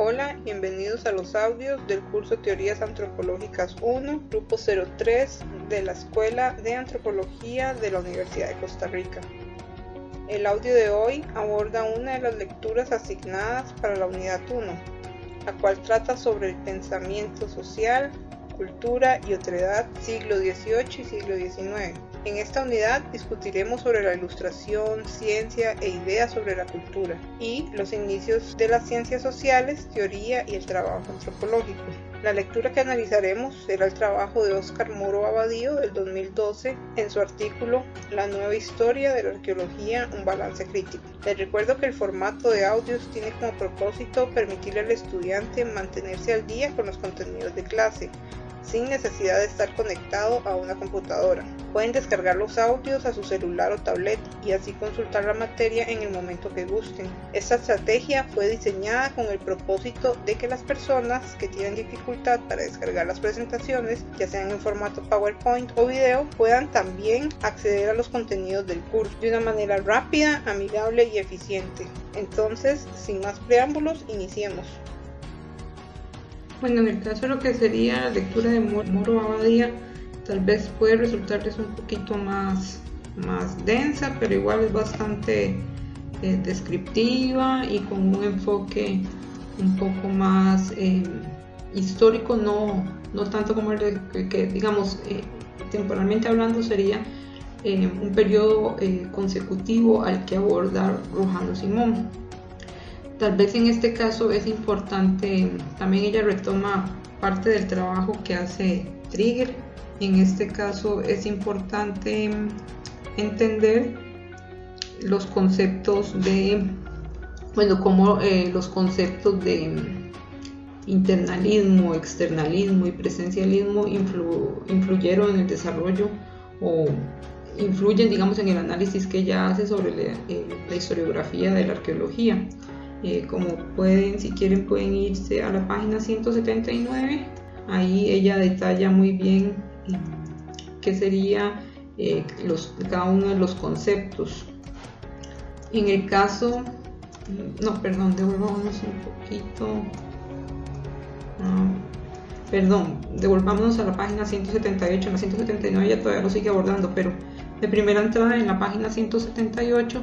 Hola, bienvenidos a los audios del curso Teorías Antropológicas 1, grupo 03 de la Escuela de Antropología de la Universidad de Costa Rica. El audio de hoy aborda una de las lecturas asignadas para la unidad 1, la cual trata sobre el pensamiento social, cultura y otredad siglo XVIII y siglo XIX. En esta unidad discutiremos sobre la ilustración, ciencia e ideas sobre la cultura y los inicios de las ciencias sociales, teoría y el trabajo antropológico. La lectura que analizaremos será el trabajo de Óscar Moro Abadío del 2012 en su artículo La nueva historia de la arqueología, un balance crítico. Les recuerdo que el formato de audios tiene como propósito permitirle al estudiante mantenerse al día con los contenidos de clase, sin necesidad de estar conectado a una computadora. Pueden descargar los audios a su celular o tablet y así consultar la materia en el momento que gusten. Esta estrategia fue diseñada con el propósito de que las personas que tienen dificultad para descargar las presentaciones, ya sean en formato PowerPoint o video, puedan también acceder a los contenidos del curso de una manera rápida, amigable y eficiente. Entonces, sin más preámbulos, iniciemos. Bueno, en el caso de lo que sería la lectura de Moro Abadía, tal vez puede resultarles un poquito más, más densa, pero igual es bastante eh, descriptiva y con un enfoque un poco más eh, histórico, no, no tanto como el que, digamos, eh, temporalmente hablando sería un periodo consecutivo al que aborda Rojano Simón. Tal vez en este caso es importante, también ella retoma parte del trabajo que hace Trigger. En este caso es importante entender los conceptos de, bueno, como eh, los conceptos de internalismo, externalismo y presencialismo influyeron en el desarrollo o influyen, digamos, en el análisis que ella hace sobre la historiografía de la arqueología. Eh, como pueden, si quieren, pueden irse a la página 179. Ahí ella detalla muy bien eh, qué sería eh, cada uno de los conceptos. En el caso, no, perdón, devolvámonos un poquito. Ah, perdón, devolvámonos a la página 178. En la 179 ella todavía lo sigue abordando, pero de primera entrada en la página 178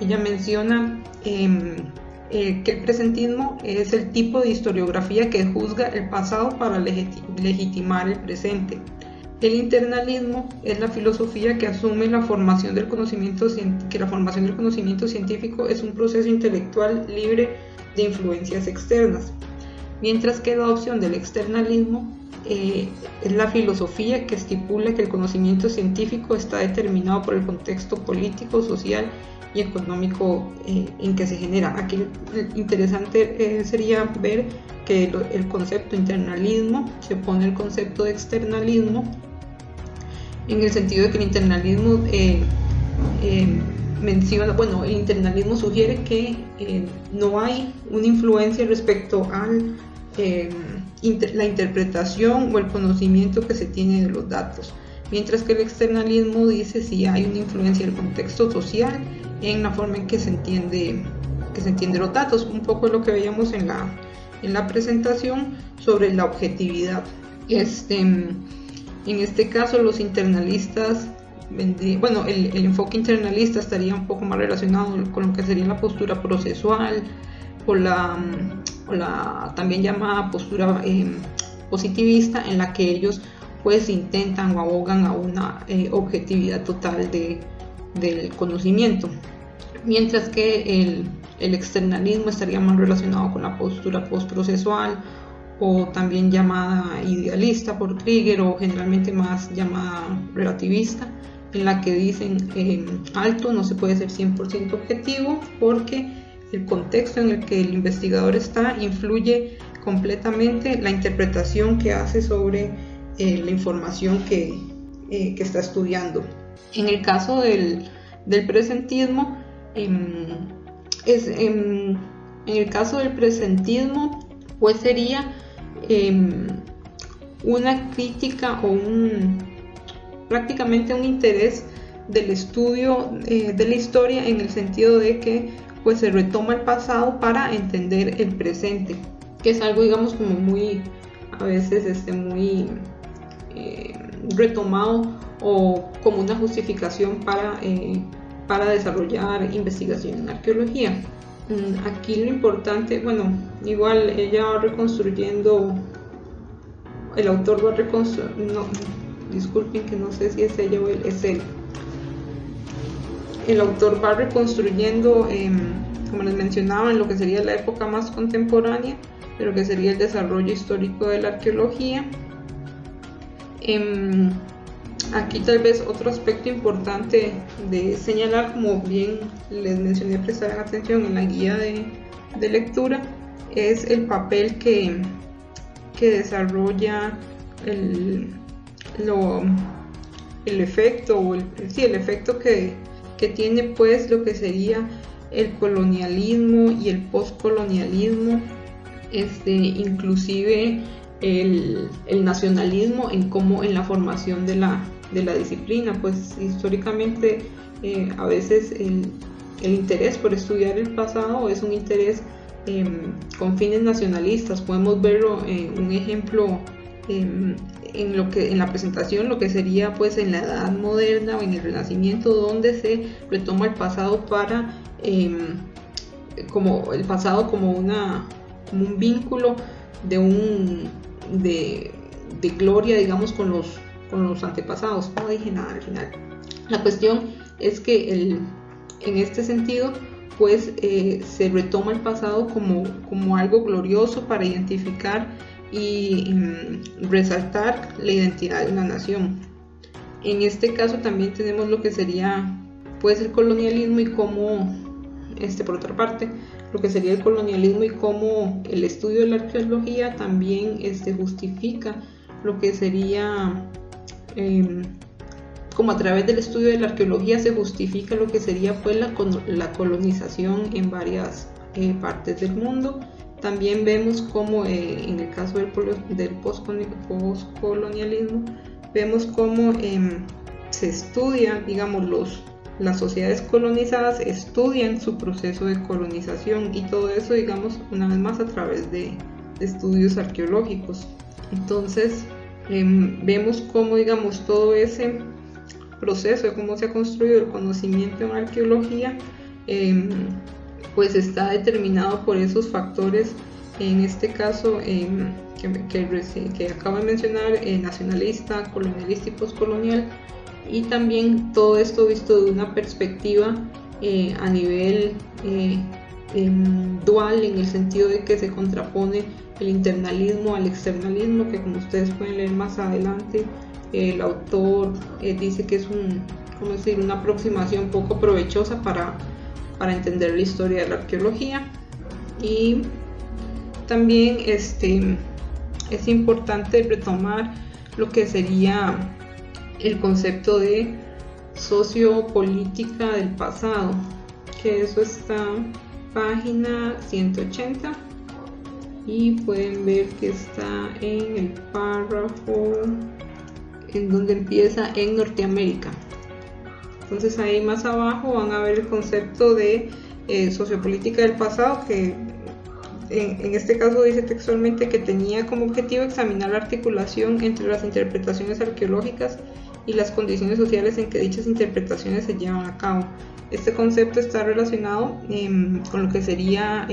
ella menciona em, eh, que el presentismo es el tipo de historiografía que juzga el pasado para legitimar el presente. El internalismo es la filosofía que asume la formación del conocimiento, que la formación del conocimiento científico es un proceso intelectual libre de influencias externas, mientras que la opción del externalismo eh, es la filosofía que estipula que el conocimiento científico está determinado por el contexto político, social y económico eh, en que se genera. Aquí interesante eh, sería ver que el concepto internalismo se opone al concepto de externalismo en el sentido de que el internalismo menciona, bueno, el internalismo sugiere que no hay una influencia respecto a la interpretación o el conocimiento que se tiene de los datos mientras que el externalismo dice si hay una influencia del contexto social en la forma en que se entiende que se entiende los datos, un poco lo que veíamos en la, en la presentación sobre la objetividad. Este, en este caso los internalistas, bueno, el, enfoque internalista estaría un poco más relacionado con lo que sería la postura procesual o la, la también llamada postura eh, positivista en la que ellos pues intentan o abogan a una eh, objetividad total de, del conocimiento, mientras que el, el, externalismo estaría más relacionado con la postura postprocesual o también llamada idealista por Krieger o generalmente más llamada relativista, en la que dicen eh, alto no se puede ser 100% objetivo porque el contexto en el que el investigador está influye completamente la interpretación que hace sobre eh, la información que, eh, que, está estudiando. En el caso del, del presentismo, em, es, em, en el caso del presentismo, pues sería em, una crítica o un prácticamente un interés del estudio eh, de la historia en el sentido de que pues se retoma el pasado para entender el presente que es algo, digamos, como muy, a veces, este, muy eh, retomado o como una justificación para, eh, para desarrollar investigación en arqueología. Mm, aquí lo importante, bueno, igual ella va reconstruyendo, el autor va reconstruyendo, no, disculpen que no sé si es ella o él, es él. El autor va reconstruyendo, em, como les mencionaba, en lo que sería la época más contemporánea, de lo que sería el desarrollo histórico de la arqueología. Em, aquí tal vez otro aspecto importante de señalar, como bien les mencioné, prestar atención en la guía de, lectura, es el papel que, que desarrolla el, el efecto, o el, sí, el efecto que, que tiene pues lo que sería el colonialismo y el postcolonialismo, este, inclusive el, nacionalismo en cómo en la formación de la, de la disciplina, pues históricamente eh, a veces el, interés por estudiar el pasado es un interés em, con fines nacionalistas, podemos verlo en un ejemplo em, en lo que en la presentación lo que sería pues en la edad moderna o en el renacimiento donde se retoma el pasado para em, como el pasado como una como un vínculo de un de, gloria digamos con los con los antepasados no dije nada al final. La cuestión es que el, en este sentido pues eh, se retoma el pasado como, como algo glorioso para identificar y mm, resaltar la identidad de una nación. En este caso también tenemos lo que sería pues el colonialismo y cómo, este por otra parte, lo que sería el colonialismo y cómo el estudio de la arqueología también este, justifica lo que sería, em, como a través del estudio de la arqueología se justifica lo que sería pues la, la colonización en varias eh, partes del mundo también vemos como eh, en el caso del, del postcolonialismo, vemos cómo em, se estudia, digamos, los, las sociedades colonizadas estudian su proceso de colonización y todo eso, digamos, una vez más a través de, estudios arqueológicos. Entonces, em, vemos cómo, digamos, todo ese proceso de cómo se ha construido el conocimiento en arqueología em, pues está determinado por esos factores, en este caso em, que, acabo de mencionar, eh, nacionalista, colonialista y postcolonial, y también todo esto visto de una perspectiva eh, a nivel eh, em, dual, en el sentido de que se contrapone el internalismo al externalismo, que como ustedes pueden leer más adelante, el autor dice que es un, decir? una aproximación poco provechosa para para entender la historia de la arqueología y también este, es importante retomar lo que sería el concepto de sociopolítica del pasado, que eso está página 180 y pueden ver que está en el párrafo en donde empieza en Norteamérica. Entonces ahí más abajo van a ver el concepto de eh, sociopolítica del pasado que en, este caso dice textualmente que tenía como objetivo examinar la articulación entre las interpretaciones arqueológicas y las condiciones sociales en que dichas interpretaciones se llevan a cabo. Este concepto está relacionado em, con lo que sería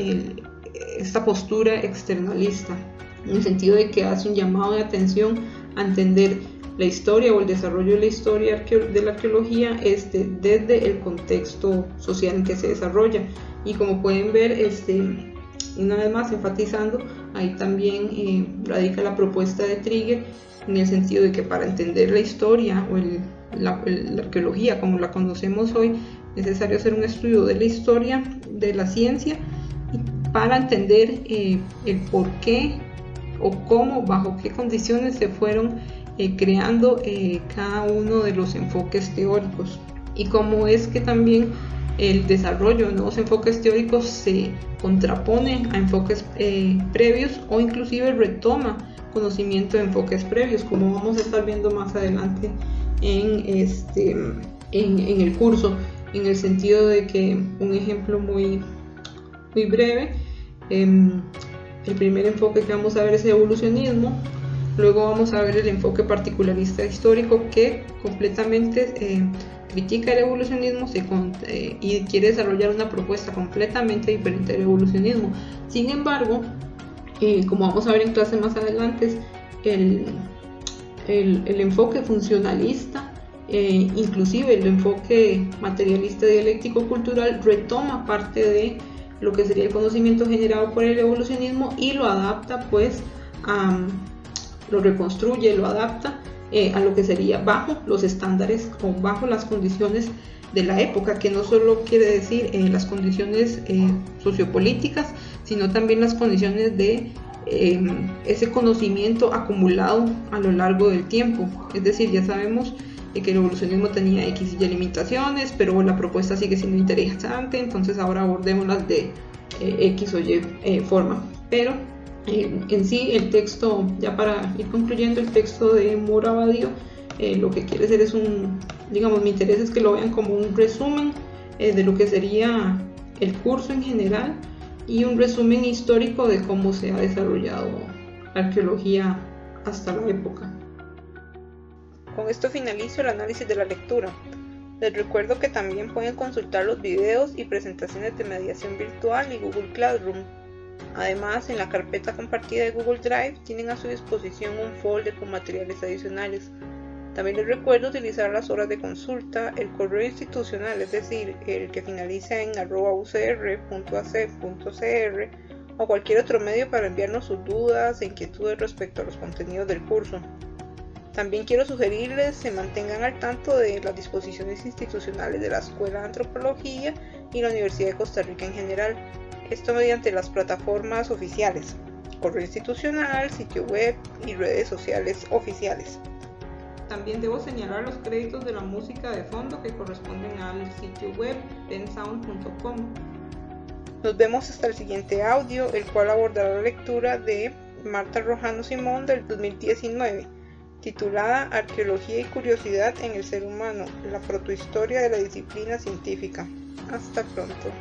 esta postura externalista, en el sentido de que hace un llamado de atención a entender la historia o el desarrollo de la historia de la arqueología este, desde el contexto social en que se desarrolla. Y como pueden ver, este, una vez más enfatizando, ahí también eh, radica la propuesta de Trigger en el sentido de que para entender la historia o la, arqueología como la conocemos hoy, es necesario hacer un estudio de la historia de la ciencia para entender eh, el por qué o cómo, bajo qué condiciones se fueron eh, creando eh, cada uno de los enfoques teóricos. Y cómo es que también el desarrollo de nuevos enfoques teóricos se contrapone a enfoques eh, previos o inclusive retoma conocimiento de enfoques previos, como vamos a estar viendo más adelante en, este, en, el curso, en el sentido de que un ejemplo muy, muy breve, em, el primer enfoque que vamos a ver es evolucionismo, luego vamos a ver el enfoque particularista histórico que completamente eh, critica el evolucionismo eh, y quiere desarrollar una propuesta completamente diferente del evolucionismo. Sin embargo, eh, como vamos a ver en clases más adelante, el, el, enfoque funcionalista, inclusive el enfoque materialista dialéctico cultural, retoma parte de lo que sería el conocimiento generado por el evolucionismo y lo adapta pues lo reconstruye, lo adapta eh, a lo que sería bajo los estándares o bajo las condiciones de la época, que no solo quiere decir eh, las condiciones eh, sociopolíticas, sino también las condiciones de ese conocimiento acumulado a lo largo del tiempo. Es decir, ya sabemos que el evolucionismo tenía X y limitaciones, pero la propuesta sigue siendo interesante, entonces ahora abordémoslas de eh, X o Y forma. Pero eh, en sí el texto, ya para ir concluyendo, el texto de Mora Badio, lo que quiere hacer es un, digamos, mi interés es que lo vean como un resumen de lo que sería el curso en general y un resumen histórico de cómo se ha desarrollado la arqueología hasta la época. Con esto finalizo el análisis de la lectura. Les recuerdo que también pueden consultar los videos y presentaciones de mediación virtual y Google Classroom. Además, en la carpeta compartida de Google Drive tienen a su disposición un folder con materiales adicionales. También les recuerdo utilizar las horas de consulta, el correo institucional, es decir, el que finaliza en ucr.ac.cr o cualquier otro medio para enviarnos sus dudas e inquietudes respecto a los contenidos del curso. También quiero sugerirles se mantengan al tanto de las disposiciones institucionales de la Escuela de Antropología y la Universidad de Costa Rica en general, esto mediante las plataformas oficiales, correo institucional, sitio web y redes sociales oficiales. También debo señalar los créditos de la música de fondo que corresponden al sitio web pensound.com. Nos vemos hasta el siguiente audio, el cual abordará la lectura de Marta Rojano Simón del 2019 titulada Arqueología y Curiosidad en el Ser Humano, la protohistoria de la disciplina científica. Hasta pronto.